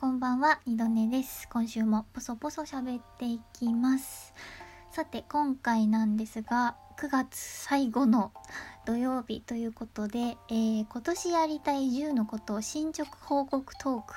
こんばんは、二度寝です。今週もポソポソ喋っていきます。さて、今回なんですが、9月最後の土曜日ということで、えー、今年やりたい10のことを進捗報告トーク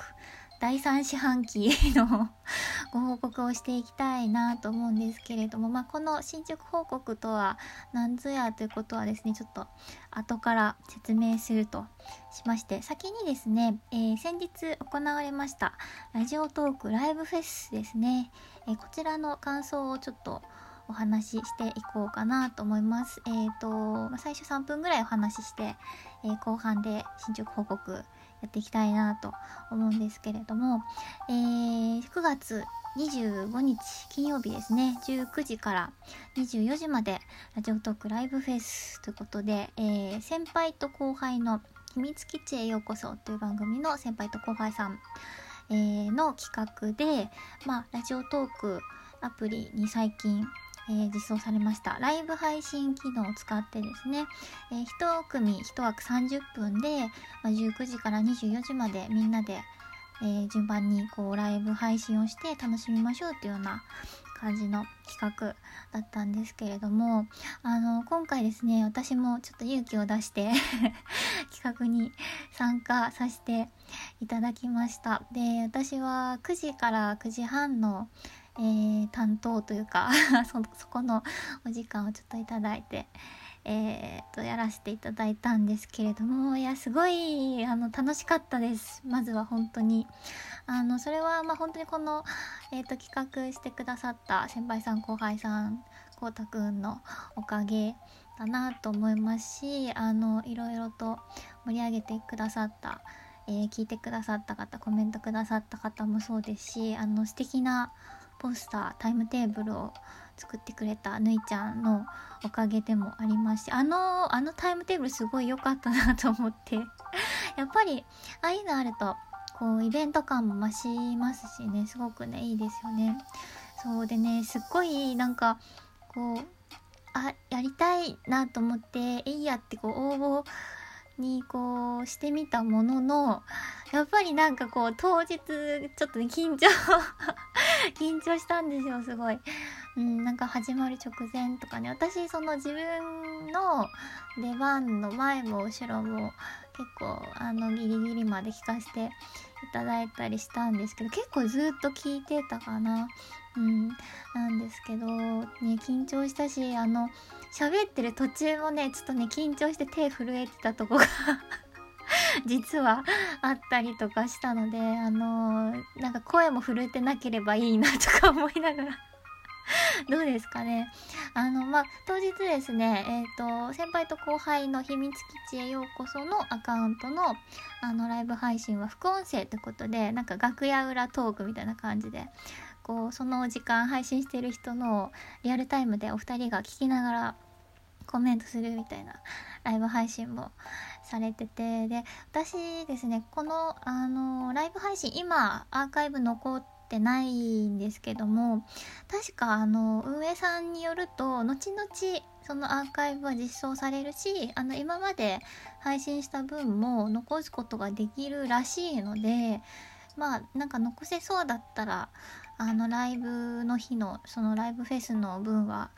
第3四半期の ご報告をしていきたいなと思うんですけれども、まあ、この進捗報告とは何ぞやということはですね、ちょっと後から説明するとしまして、先にですね、えー、先日行われましたラジオトークライブフェスですね、えー、こちらの感想をちょっとお話ししていこうかなと思います。えっ、ー、と、最初3分ぐらいお話しして、え後半で進捗報告やっていきたいなと思うんですけれども、えー、9月25日金曜日ですね。19時から24時までラジオトークライブフェスということで、えー、先輩と後輩の秘密基地へようこそという番組の先輩と後輩さん、えー、の企画で、まあ、ラジオトークアプリに最近えー、実装されました。ライブ配信機能を使ってですね、えー、1組1枠30分で、まあ、19時から24時までみんなで、えー、順番にこうライブ配信をして楽しみましょうっていうような感じの企画だったんですけれどもあの今回ですね私もちょっと勇気を出して 企画に参加させていただきました。で私は9時から9時半のえー、担当というか そこのお時間をちょっといただいて、えー、とやらせていただいたんですけれどもいやすごいあの楽しかったです。まずは本当に。あのそれはまあ本当にこの、えーと、企画してくださった先輩さん後輩さんこうたくんのおかげだなと思いますしあのいろいろと盛り上げてくださったえー、聞いてくださった方コメントくださった方もそうですしあの素敵なポスタータイムテーブルを作ってくれたぬいちゃんのおかげでもありますしあのあのタイムテーブルすごい良かったなと思って。やっぱりああいうのあるとこうイベント感も増しますしねすごくねいいですよね。そうでねすっごいなんかこうあやりたいなと思っていいやってこう応募にこうしてみたもののやっぱりなんかこう当日ちょっとね緊張 緊張したんですよすごい。うん、なんか始まる直前とかね私その自分の出番の前も後ろも結構あのギリギリまで聞かせていただいたりしたんですけど結構ずっと聞いてたかなうんなんですけどね緊張したしあの喋ってる途中もねちょっとね緊張して手震えてたとこが 実はあったりとかしたのであのー、なんか声も震えてなければいいなとか思いながら。どうですかね。あの、まあ、当日ですね、えっ、ー、と、先輩と後輩の秘密基地へようこそのアカウントの、あの、ライブ配信は副音声ってことで、なんか楽屋裏トークみたいな感じで、こう、その時間配信してる人のリアルタイムでお二人が聞きながらコメントするみたいなライブ配信もされててで私ですねこのあのライブ配信今アーカイブ残ってないんですけども確かあの運営さんによると後々そのアーカイブは実装されるしあの今まで配信した分も残すことができるらしいのでまあなんか残せそうだったらあのライブの日のそのライブフェスの分は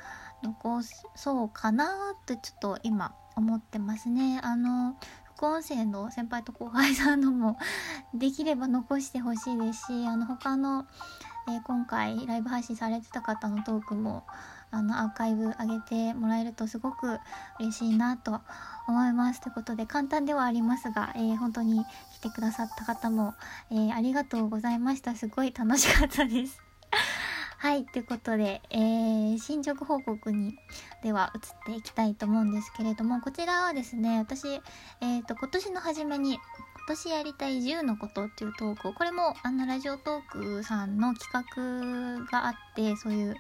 残そうかなってちょっと今思ってますね。あの副音声の先輩と後輩さんのもできれば残してほしいですしあの他の、えー、今回ライブ配信されてた方のトークもあのアーカイブ上げてもらえるとすごく嬉しいなと思いますということで簡単ではありますが、えー、本当に来てくださった方も、えー、ありがとうございましたすごい楽しかったですはい、ということで、えー、進捗報告にでは移っていきたいと思うんですけれども、こちらはですね、私、えっ、ー、と、今年の初めに、今年やりたい10のことっていうトークを、これもあのラジオトークさんの企画があって、そういう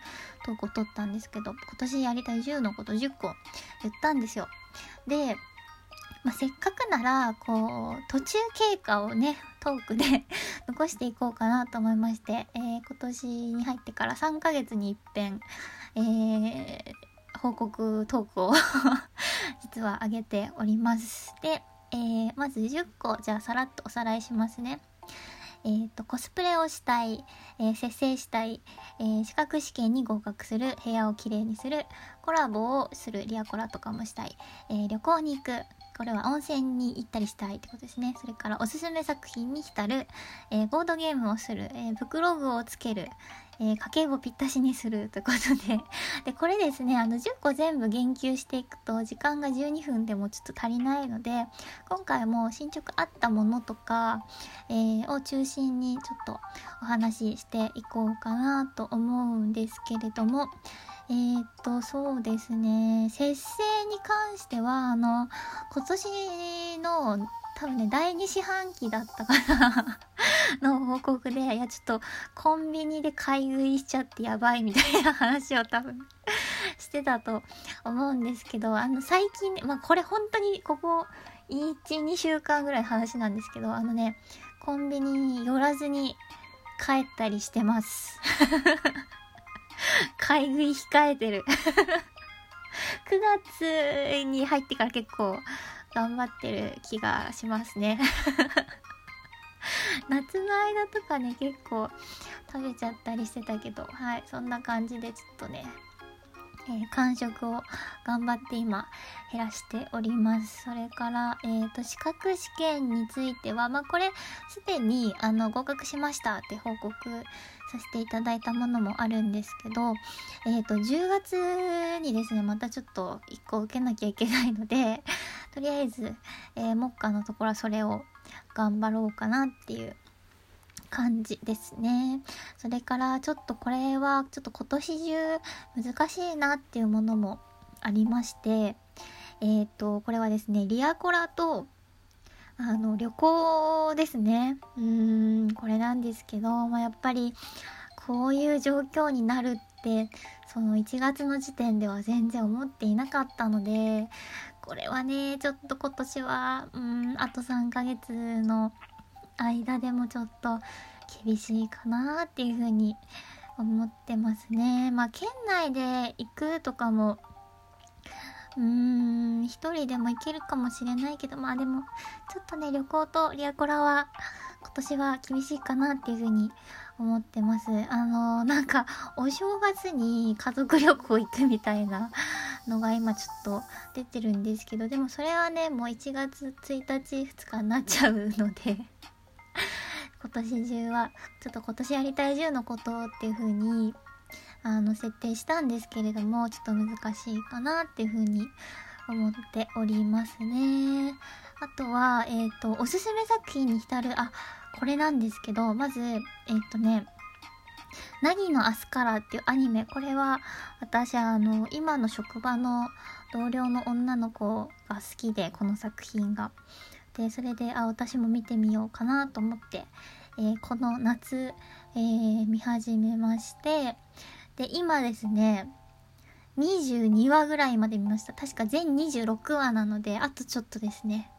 トークを取ったんですけど、今年やりたい10のこと10個言ったんですよ。で、まあ、せっかくなら、こう、途中経過をね、トークで 残していこうかなと思いまして、えー、今年に入ってから3ヶ月に一遍、えー、報告トークを 実は上げております。で、えー、まず10個、じゃあさらっとおさらいしますね。えーと、コスプレをしたい、えー、節制したい、えー、資格試験に合格する部屋をきれいにするコラボをするリアコラとかもしたい、えー、旅行に行くこれは温泉に行ったりしたいってことですね。それからおすすめ作品に浸る、えボードゲームをする、えブクログをつける、えー、家計簿ぴったしにするということで。で、これですね、あの、10個全部言及していくと、時間が12分でもちょっと足りないので、今回も進捗あったものとか、えー、を中心にちょっとお話ししていこうかなと思うんですけれども、えー、っと、そうですね、節制に関しては、あの、今年の多分ね、第2四半期だったかな の報告で、いや、ちょっとコンビニで買い食いしちゃってやばいみたいな話を多分してたと思うんですけど、あの、最近ね、まあ、これ本当にここ1、2週間ぐらい話なんですけど、あのね、コンビニに寄らずに帰ったりしてます。買い食い控えてる。9月に入ってから結構頑張ってる気がしますね。夏の間とかね結構食べちゃったりしてたけどはいそんな感じでちょっとねえー、完食を頑張って今減らしております。それから、え、ー、と、資格試験については、まあ、これ、すでに、あの、合格しましたって報告させていただいたものもあるんですけど、えっ、ー、と、10月にですね、またちょっと1個受けなきゃいけないので、とりあえず、え目下のところはそれを頑張ろうかなっていう感じですね。それからちょっとこれはちょっと今年中難しいなっていうものもありまして、えっ、ー、と、これはですね、リアコラとあの旅行ですね。うーん、これなんですけど、まあ、やっぱりこういう状況になるってその1月の時点では全然思っていなかったのでこれはねちょっと今年はうんあと3ヶ月の間でもちょっと厳しいかなっていうふうに思ってますね。まあ県内で行くとかもうーん一人でも行けるかもしれないけどまあでもちょっとね旅行とリアコラは今年は厳しいかなっていうふうに思ってます。あのー、なんかお正月に家族旅行行くみたいなのが今ちょっと出てるんですけどでもそれはねもう1月1日2日になっちゃうので今年中はちょっと今年やりたい10のことっていう風にあの設定したんですけれどもちょっと難しいかなっていう風に思っておりますねあとはえっ、ー、とおすすめ作品に浸るあこれなんですけどまずえっ、ー、とねナギの明日からっていうアニメ、これは私あの、今の職場の同僚の女の子が好きで、この作品が。でそれであ私も見てみようかなと思って、えー、この夏、えー、見始めましてで今ですね22話ぐらいまで見ました。確か全26話なのであとちょっとですね。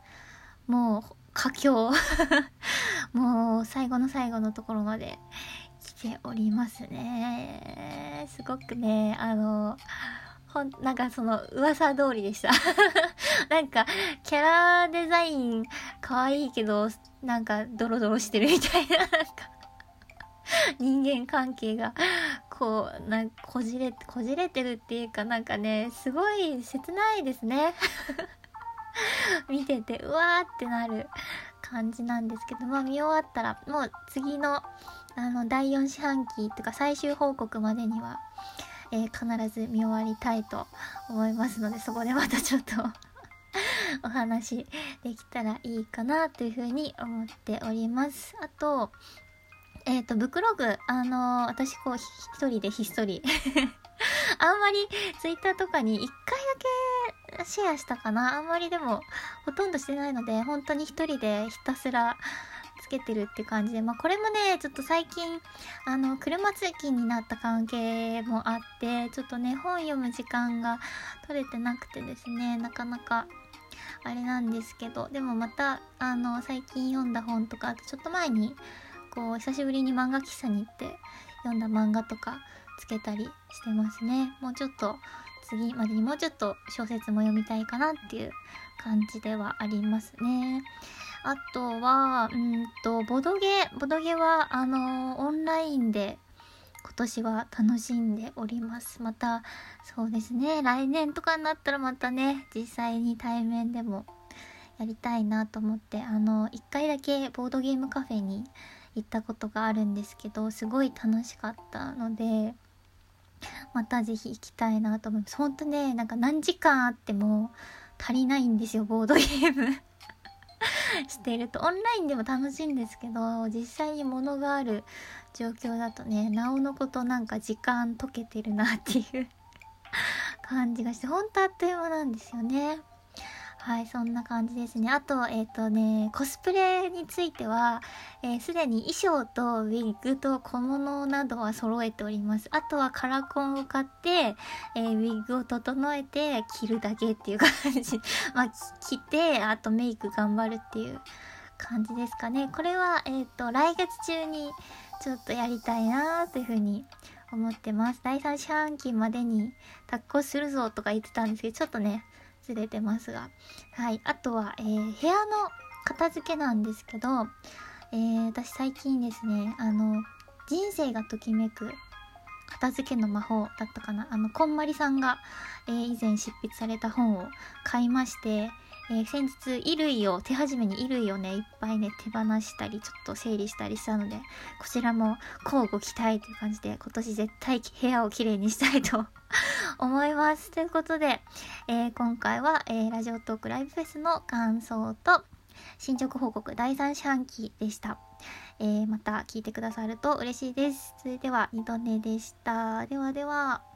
もう佳境。もう最後の最後のところまで来ておりますね。すごくねあのほん、なんかその噂通りでした なんか、キャラデザイン可愛いけど、なんかドロドロしてるみたいな、なんか、人間関係が、こう、なんこじれ、こじれてるっていうかなんかね、すごい切ないですね。見てて、うわーってなる感じなんですけど、まあ見終わったら、もう次の、あの、第4四半期とか最終報告までには、えー、必ず見終わりたいと思いますので、そこでまたちょっと お話できたらいいかなというふうに思っております。あと、えっ、ー、と、ブクログ、あのー、私こう、一人でひっそり あんまりツイッターとかに一回だけシェアしたかなあんまりでもほとんどしてないので、本当に一人でひたすらけてるって感じで、まあこれもね、ちょっと最近、あの、車通勤になった関係もあって、ちょっとね、本読む時間が取れてなくてですね、なかなか、あれなんですけど、でもまた、あの、最近読んだ本とか、あとちょっと前に、こう、久しぶりに漫画喫茶に行って読んだ漫画とかつけたりしてますね。もうちょっと、次までにもうちょっと小説も読みたいかなっていう感じではありますね。あとは、うんと、ボドゲ、ボドゲは、あのー、オンラインで今年は楽しんでおります。また、そうですね、来年とかになったらまたね、実際に対面でもやりたいなと思って、あの、一回だけボードゲームカフェに行ったことがあるんですけど、すごい楽しかったので、またぜひ行きたいなと思います。ほんとね、なんか何時間あっても足りないんですよ、ボードゲーム してるとオンラインでも楽しいんですけど実際に物がある状況だとねなおのことなんか時間解けてるなっていう感じがしてほんとあっという間なんですよね。はい、そんな感じですね。あと、えっ、ー、とね、コスプレについては、えす、でに衣装とウィッグと小物などは揃えております。あとはカラコンを買って、えー、ウィッグを整えて着るだけっていう感じ。まあ、着て、あとメイク頑張るっていう感じですかね。これは、えっ、と、来月中にちょっとやりたいなというふうに思ってます。第3四半期までにタッコするぞとか言ってたんですけど、ちょっとね、ずれてますが。はい。あとは、えー、部屋の片付けなんですけど、えー、私最近ですね、あの、人生がときめく片付けの魔法だったかな。あの、こんまりさんが、えー、以前執筆された本を買いまして、えー、先日衣類を手始めに衣類をねいっぱいね手放したりちょっと整理したりしたのでこちらも交互期待という感じで今年絶対部屋をきれいにしたいと 思います。ということで、えー、今回は、えー、ラジオトークライブフェスの感想と進捗報告第3四半期でした、えまた聞いてくださると嬉しいです。それでは二度寝でした。ではでは。